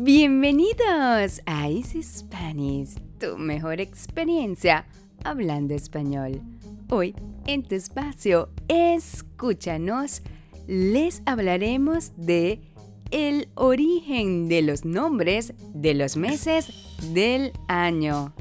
Bienvenidos a Easy Spanish, tu mejor experiencia hablando español. Hoy, en tu espacio, escúchanos, les hablaremos de el origen de los nombres de los meses del año.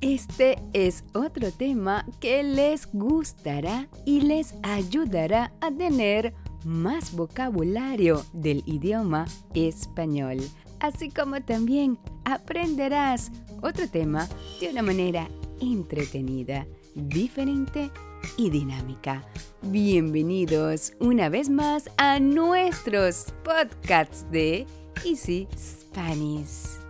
Este es otro tema que les gustará y les ayudará a tener más vocabulario del idioma español, así como también aprenderás otro tema de una manera entretenida, diferente y dinámica. Bienvenidos una vez más a nuestros podcasts de Easy Spanish.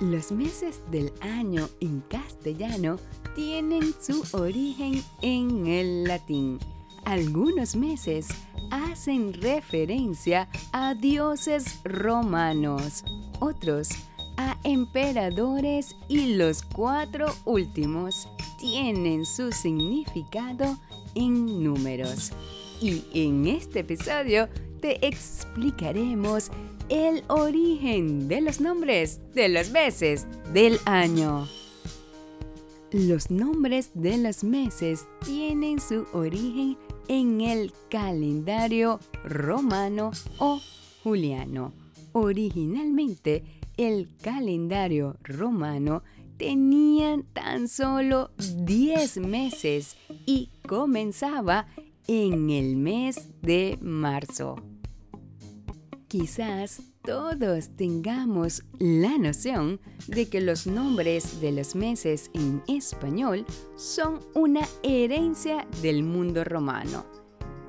Los meses del año en castellano tienen su origen en el latín. Algunos meses hacen referencia a dioses romanos, otros a emperadores y los cuatro últimos tienen su significado en números. Y en este episodio te explicaremos el origen de los nombres de los meses del año. Los nombres de los meses tienen su origen en el calendario romano o juliano. Originalmente, el calendario romano tenía tan solo 10 meses y comenzaba en el mes de marzo. Quizás todos tengamos la noción de que los nombres de los meses en español son una herencia del mundo romano.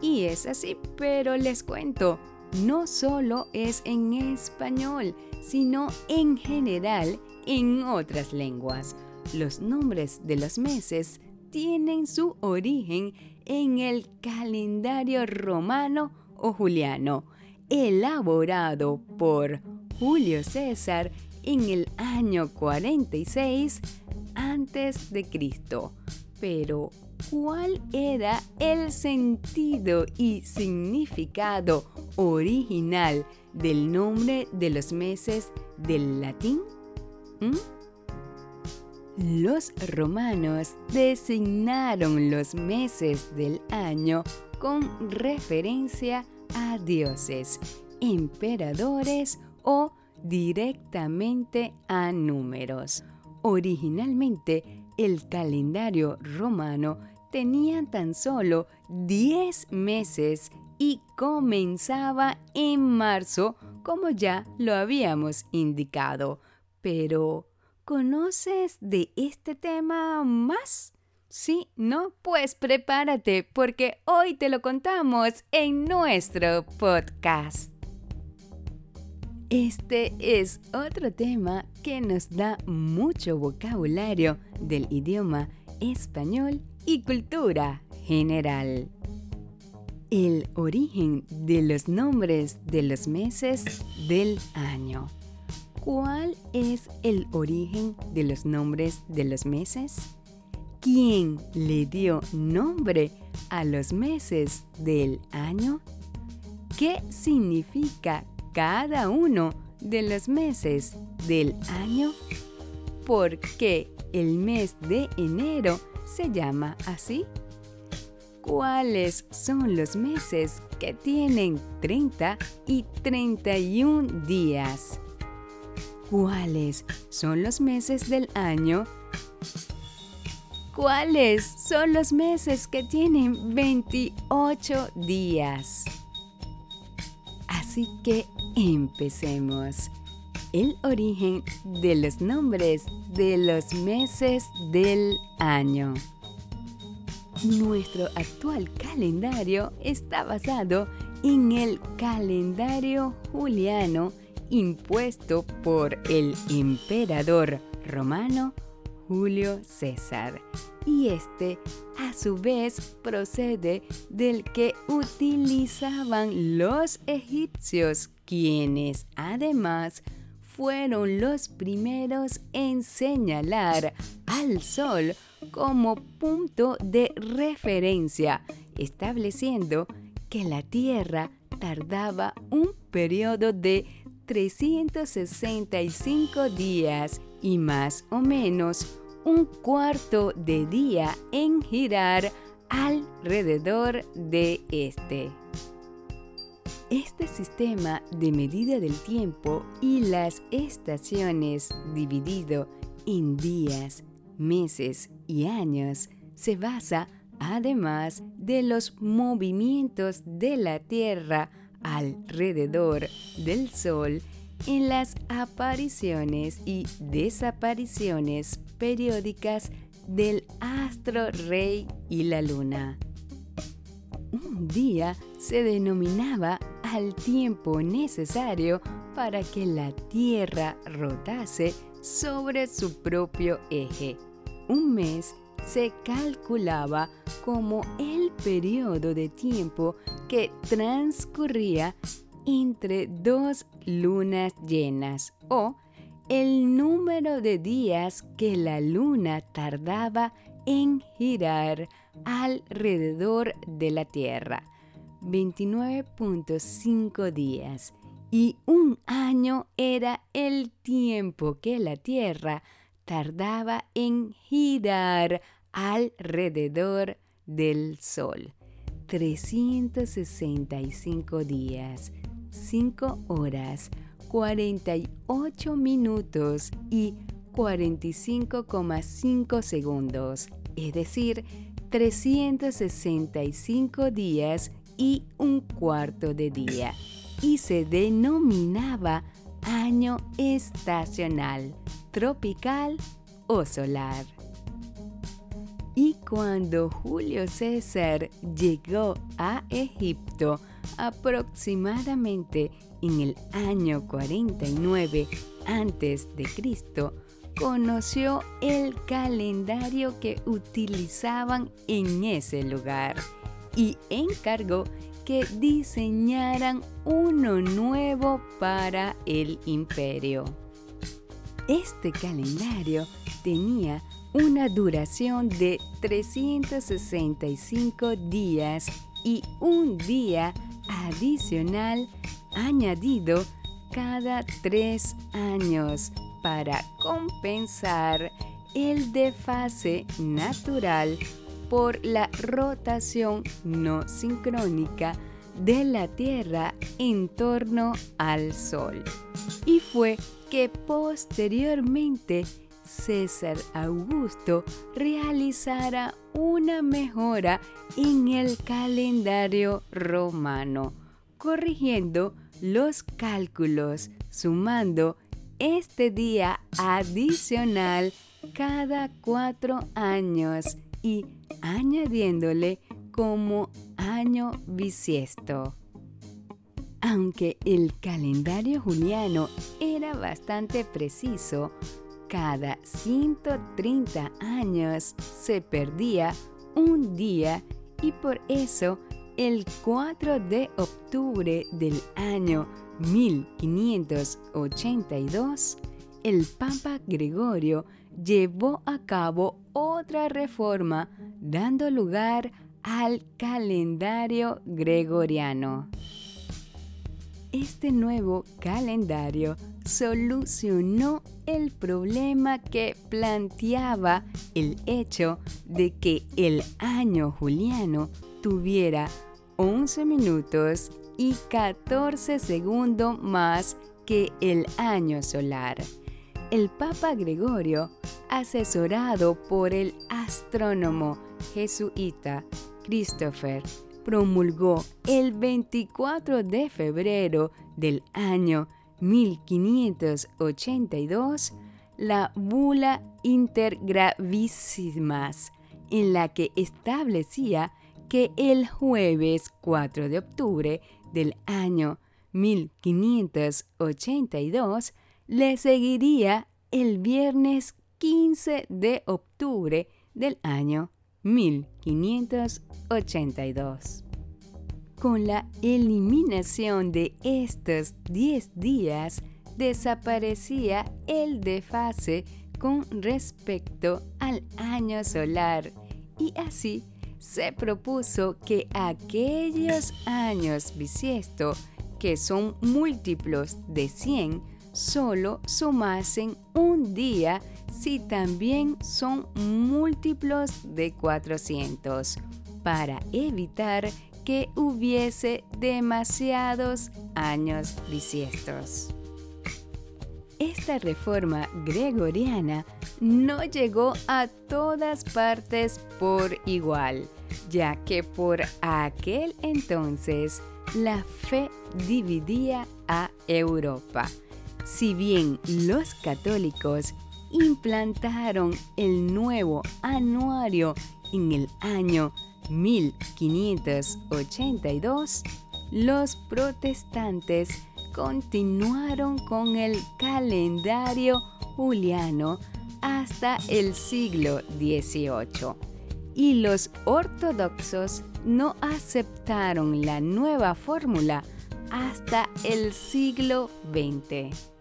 Y es así, pero les cuento, no solo es en español, sino en general en otras lenguas. Los nombres de los meses tienen su origen en el calendario romano o juliano elaborado por Julio César en el año 46 antes de Cristo. Pero, ¿cuál era el sentido y significado original del nombre de los meses del latín? ¿Mm? Los romanos designaron los meses del año con referencia a dioses, emperadores o directamente a números. Originalmente, el calendario romano tenía tan solo 10 meses y comenzaba en marzo, como ya lo habíamos indicado. Pero, ¿conoces de este tema más? Sí, ¿no? Pues prepárate porque hoy te lo contamos en nuestro podcast. Este es otro tema que nos da mucho vocabulario del idioma español y cultura general. El origen de los nombres de los meses del año. ¿Cuál es el origen de los nombres de los meses? ¿Quién le dio nombre a los meses del año? ¿Qué significa cada uno de los meses del año? ¿Por qué el mes de enero se llama así? ¿Cuáles son los meses que tienen 30 y 31 días? ¿Cuáles son los meses del año ¿Cuáles son los meses que tienen 28 días? Así que empecemos. El origen de los nombres de los meses del año. Nuestro actual calendario está basado en el calendario juliano impuesto por el emperador romano Julio César. Y este, a su vez, procede del que utilizaban los egipcios, quienes además fueron los primeros en señalar al sol como punto de referencia, estableciendo que la Tierra tardaba un periodo de 365 días y más o menos un cuarto de día en girar alrededor de este. Este sistema de medida del tiempo y las estaciones dividido en días, meses y años se basa además de los movimientos de la Tierra alrededor del Sol en las apariciones y desapariciones periódicas del astro rey y la luna. Un día se denominaba al tiempo necesario para que la Tierra rotase sobre su propio eje. Un mes se calculaba como el periodo de tiempo que transcurría entre dos lunas llenas o el número de días que la luna tardaba en girar alrededor de la Tierra, 29.5 días, y un año era el tiempo que la Tierra tardaba en girar alrededor del Sol. 365 días, 5 horas, 48 minutos y 45,5 segundos, es decir, 365 días y un cuarto de día, y se denominaba año estacional, tropical o solar. Y cuando Julio César llegó a Egipto aproximadamente en el año 49 antes de Cristo, conoció el calendario que utilizaban en ese lugar y encargó que diseñaran uno nuevo para el imperio. Este calendario tenía una duración de 365 días y un día adicional añadido cada tres años para compensar el desfase natural por la rotación no sincrónica de la Tierra en torno al Sol. Y fue que posteriormente César Augusto realizara una mejora en el calendario romano, corrigiendo los cálculos, sumando este día adicional cada cuatro años y añadiéndole como año bisiesto. Aunque el calendario juliano era bastante preciso, cada 130 años se perdía un día y por eso el 4 de octubre del año 1582, el Papa Gregorio llevó a cabo otra reforma dando lugar al calendario gregoriano. Este nuevo calendario solucionó el problema que planteaba el hecho de que el año juliano tuviera 11 minutos y 14 segundos más que el año solar. El Papa Gregorio, asesorado por el astrónomo jesuita Christopher, promulgó el 24 de febrero del año 1582 la Bula Intergravísimas, en la que establecía que el jueves 4 de octubre del año 1582 le seguiría el viernes 15 de octubre del año 1582. Con la eliminación de estos 10 días, desaparecía el desfase con respecto al año solar y así se propuso que aquellos años bisiesto que son múltiplos de 100, solo sumasen un día si también son múltiplos de 400, para evitar que hubiese demasiados años bisiestos. Esta reforma gregoriana no llegó a todas partes por igual, ya que por aquel entonces la fe dividía a Europa. Si bien los católicos implantaron el nuevo anuario en el año 1582, los protestantes continuaron con el calendario juliano hasta el siglo XVIII y los ortodoxos no aceptaron la nueva fórmula hasta el siglo XX.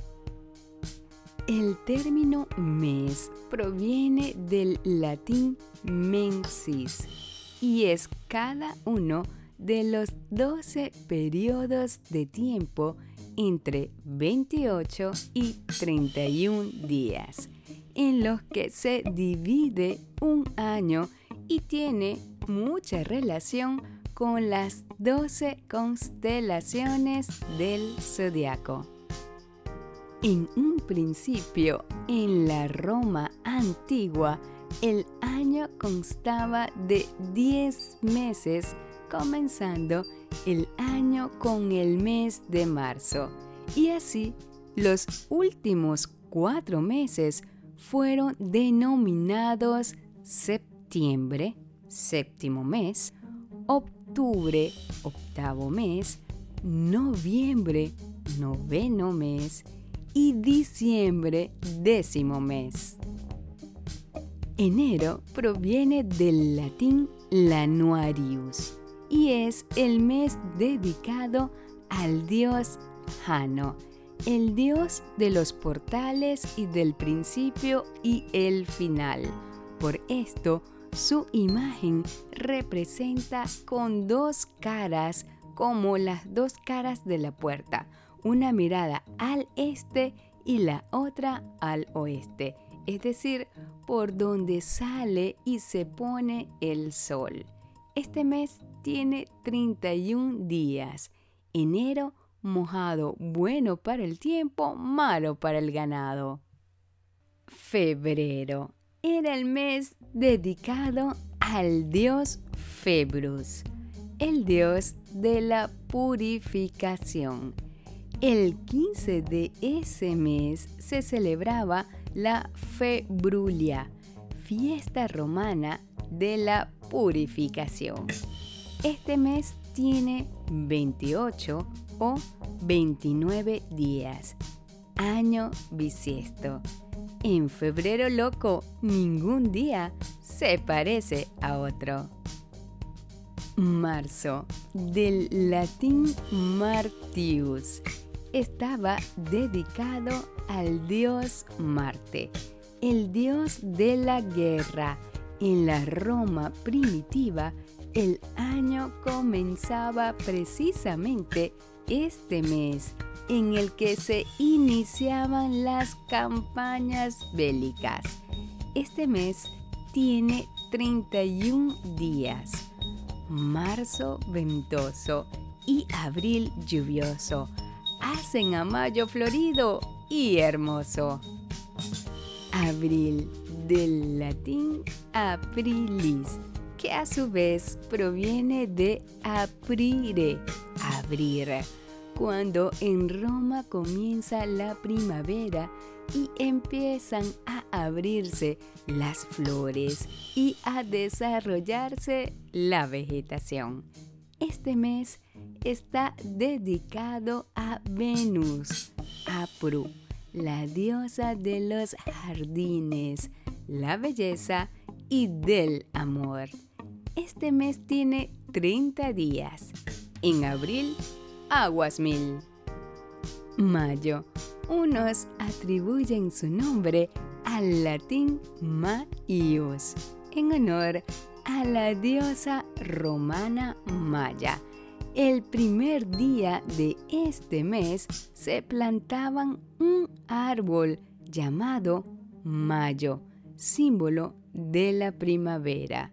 El término mes proviene del latín mensis y es cada uno de los 12 periodos de tiempo entre 28 y 31 días, en los que se divide un año y tiene mucha relación con las 12 constelaciones del zodiaco. En un principio, en la Roma antigua, el año constaba de 10 meses, comenzando el año con el mes de marzo. Y así, los últimos cuatro meses fueron denominados septiembre, séptimo mes, octubre, octavo mes, noviembre, noveno mes y diciembre, décimo mes. Enero proviene del latín lanuarius y es el mes dedicado al dios Jano, el dios de los portales y del principio y el final. Por esto, su imagen representa con dos caras como las dos caras de la puerta, una mirada al este y la otra al oeste es decir, por donde sale y se pone el sol. Este mes tiene 31 días. Enero mojado, bueno para el tiempo, malo para el ganado. Febrero era el mes dedicado al dios Februs, el dios de la purificación. El 15 de ese mes se celebraba la Februlia, fiesta romana de la purificación. Este mes tiene 28 o 29 días, año bisiesto. En febrero loco, ningún día se parece a otro. Marzo, del latín Martius, estaba dedicado al dios Marte, el dios de la guerra. En la Roma primitiva, el año comenzaba precisamente este mes en el que se iniciaban las campañas bélicas. Este mes tiene 31 días, marzo ventoso y abril lluvioso. Hacen a mayo florido y hermoso. Abril, del latín aprilis, que a su vez proviene de aprire, abrir, cuando en Roma comienza la primavera y empiezan a abrirse las flores y a desarrollarse la vegetación. Este mes está dedicado a Venus, Apru, la diosa de los jardines, la belleza y del amor. Este mes tiene 30 días. En abril, aguas mil. Mayo. Unos atribuyen su nombre al latín Maius, en honor a la diosa romana Maya el primer día de este mes se plantaban un árbol llamado Mayo, símbolo de la primavera.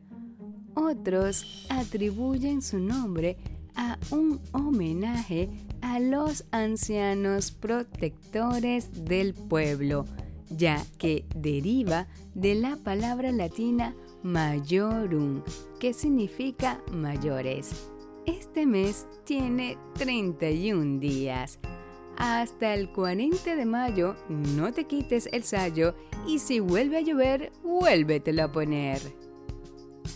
Otros atribuyen su nombre a un homenaje a los ancianos protectores del pueblo, ya que deriva de la palabra latina majorum, que significa mayores. Este mes tiene 31 días. Hasta el 40 de mayo no te quites el sayo y si vuelve a llover, vuélvetelo a poner.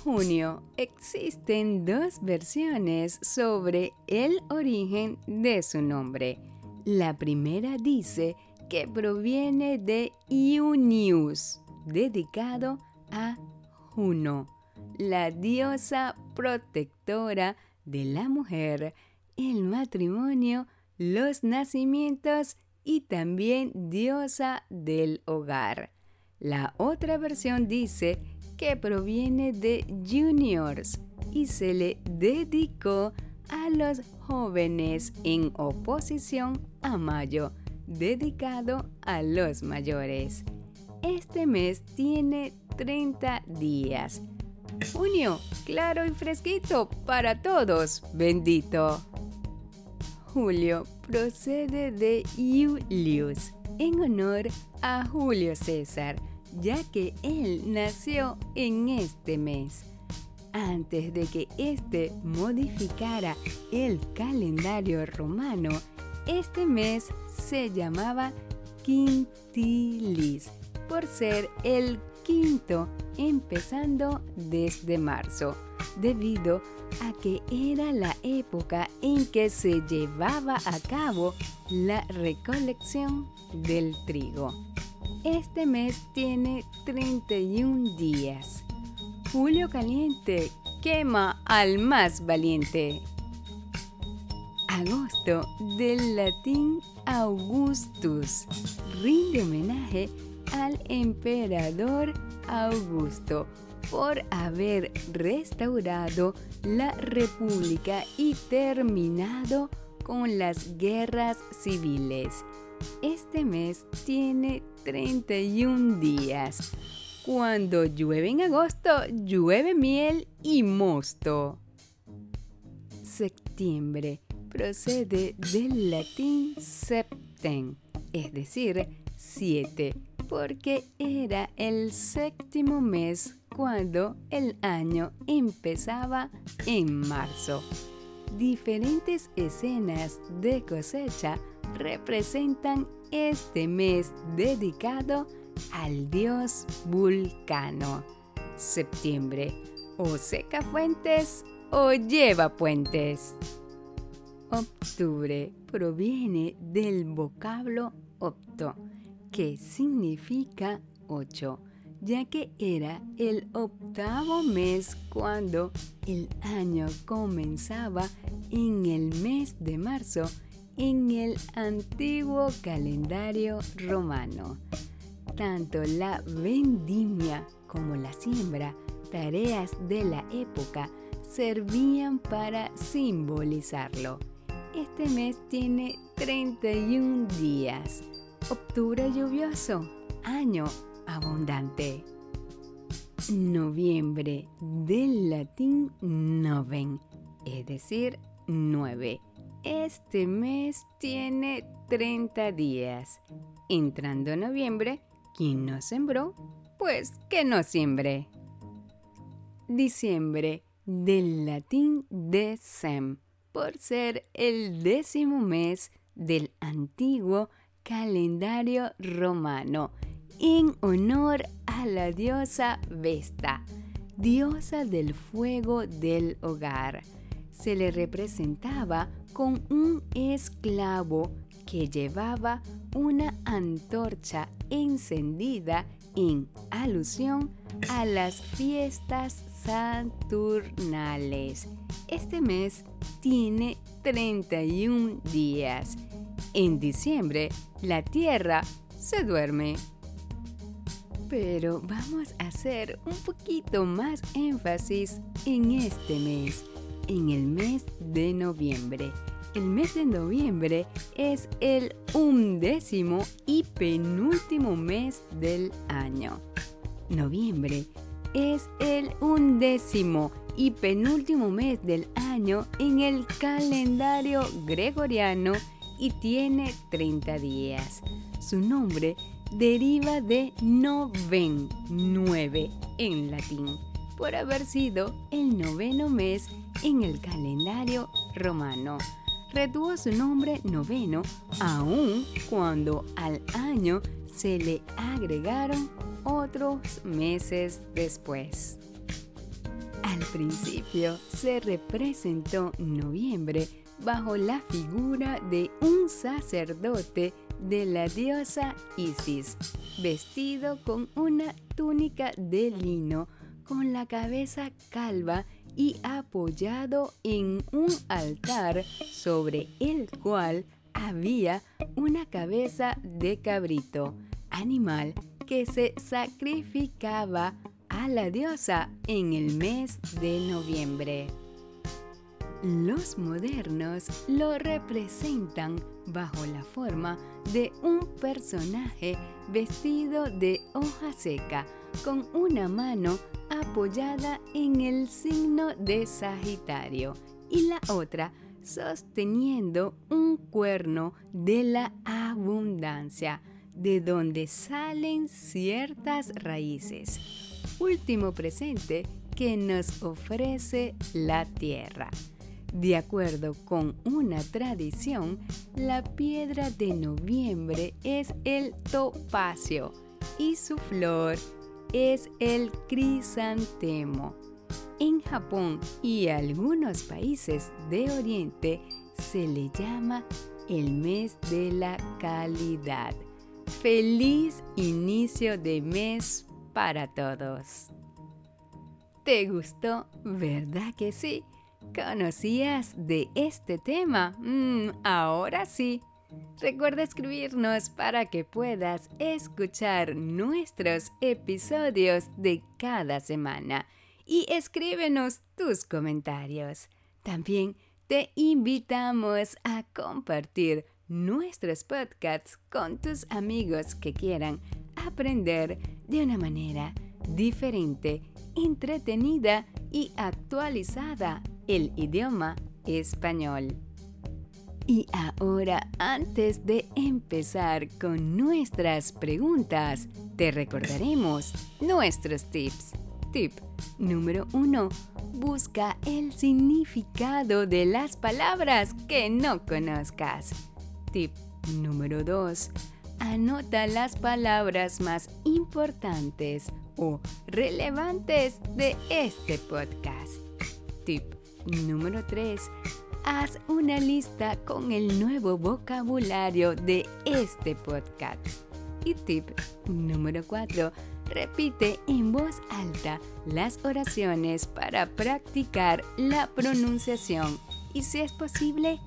Junio existen dos versiones sobre el origen de su nombre. La primera dice que proviene de Iunius, dedicado a Juno, la diosa protectora de la mujer, el matrimonio, los nacimientos y también diosa del hogar. La otra versión dice que proviene de juniors y se le dedicó a los jóvenes en oposición a mayo, dedicado a los mayores. Este mes tiene 30 días. Junio, claro y fresquito para todos, bendito. Julio procede de Iulius, en honor a Julio César, ya que él nació en este mes. Antes de que éste modificara el calendario romano, este mes se llamaba Quintilis, por ser el quinto empezando desde marzo, debido a que era la época en que se llevaba a cabo la recolección del trigo. Este mes tiene 31 días. Julio caliente quema al más valiente. Agosto del latín Augustus rinde homenaje al emperador Augusto por haber restaurado la república y terminado con las guerras civiles. Este mes tiene 31 días. Cuando llueve en agosto, llueve miel y mosto. Septiembre procede del latín septem, es decir, siete porque era el séptimo mes cuando el año empezaba en marzo. Diferentes escenas de cosecha representan este mes dedicado al dios Vulcano. Septiembre o seca fuentes o lleva puentes. Octubre proviene del vocablo opto que significa ocho, ya que era el octavo mes cuando el año comenzaba en el mes de marzo en el antiguo calendario romano. Tanto la vendimia como la siembra, tareas de la época, servían para simbolizarlo. Este mes tiene 31 días Octubre lluvioso, año abundante. Noviembre del latín noven, es decir, nueve. Este mes tiene 30 días. Entrando noviembre, quien no sembró, pues que no siembre. Diciembre del latín decem, por ser el décimo mes del antiguo calendario romano en honor a la diosa Vesta, diosa del fuego del hogar. Se le representaba con un esclavo que llevaba una antorcha encendida en alusión a las fiestas saturnales. Este mes tiene 31 días en diciembre, la Tierra se duerme. Pero vamos a hacer un poquito más énfasis en este mes, en el mes de noviembre. El mes de noviembre es el undécimo y penúltimo mes del año. Noviembre es el undécimo y penúltimo mes del año en el calendario gregoriano y tiene 30 días. Su nombre deriva de noven, nueve en latín, por haber sido el noveno mes en el calendario romano. Retuvo su nombre noveno aun cuando al año se le agregaron otros meses después. Al principio se representó noviembre bajo la figura de un sacerdote de la diosa Isis, vestido con una túnica de lino, con la cabeza calva y apoyado en un altar sobre el cual había una cabeza de cabrito, animal que se sacrificaba a la diosa en el mes de noviembre. Los modernos lo representan bajo la forma de un personaje vestido de hoja seca con una mano apoyada en el signo de Sagitario y la otra sosteniendo un cuerno de la abundancia, de donde salen ciertas raíces. Último presente que nos ofrece la tierra. De acuerdo con una tradición, la piedra de noviembre es el topacio y su flor es el crisantemo. En Japón y algunos países de Oriente se le llama el mes de la calidad. Feliz inicio de mes para todos. ¿Te gustó? ¿Verdad que sí? ¿Conocías de este tema? Mm, ahora sí. Recuerda escribirnos para que puedas escuchar nuestros episodios de cada semana y escríbenos tus comentarios. También te invitamos a compartir nuestros podcasts con tus amigos que quieran aprender de una manera diferente, entretenida y actualizada el idioma español. Y ahora, antes de empezar con nuestras preguntas, te recordaremos nuestros tips. Tip número 1. Busca el significado de las palabras que no conozcas. Tip número 2. Anota las palabras más importantes o relevantes de este podcast. Tip número 3 haz una lista con el nuevo vocabulario de este podcast. Y tip número 4. Repite en voz alta las oraciones para practicar la pronunciación y si es posible,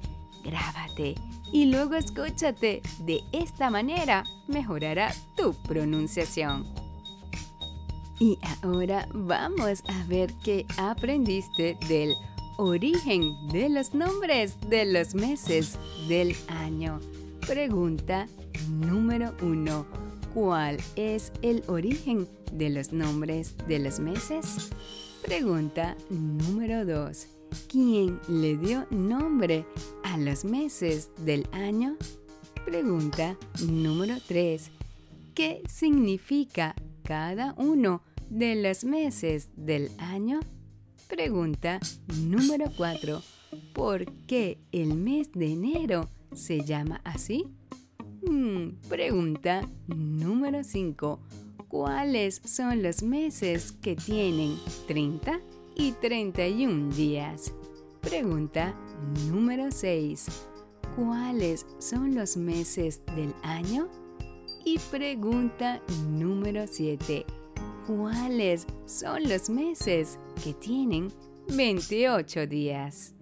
grábate y luego escúchate. De esta manera mejorará tu pronunciación. Y ahora vamos a ver qué aprendiste del origen de los nombres de los meses del año. Pregunta número uno. ¿Cuál es el origen de los nombres de los meses? Pregunta número dos. ¿Quién le dio nombre a los meses del año? Pregunta número 3. ¿Qué significa cada uno de los meses del año? Pregunta número 4. ¿Por qué el mes de enero se llama así? Hmm, pregunta número 5. ¿Cuáles son los meses que tienen 30 y 31 días? Pregunta número 6. ¿Cuáles son los meses del año? Y pregunta número 7. ¿Cuáles son los meses que tienen 28 días?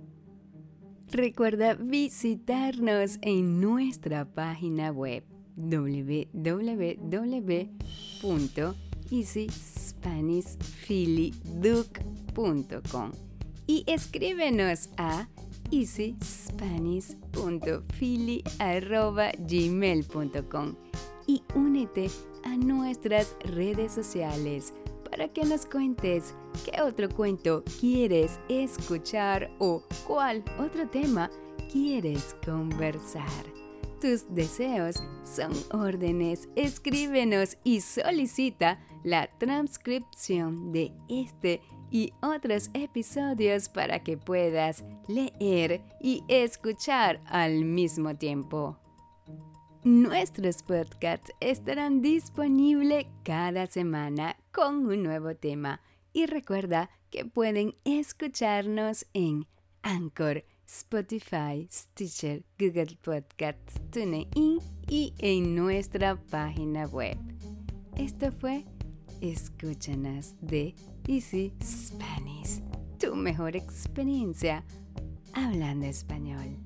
Recuerda visitarnos en nuestra página web www.easyspanishphillyduke.com y escríbenos a easyspanish.philly.gmail.com y únete a nuestras redes sociales para que nos cuentes qué otro cuento quieres escuchar o cuál otro tema quieres conversar. Tus deseos son órdenes. Escríbenos y solicita la transcripción de este y otros episodios para que puedas leer y escuchar al mismo tiempo. Nuestros podcasts estarán disponibles cada semana con un nuevo tema y recuerda que pueden escucharnos en Anchor, Spotify, Stitcher, Google Podcasts, TuneIn y en nuestra página web. Esto fue Escúchanos de Easy Spanish, tu mejor experiencia hablando español.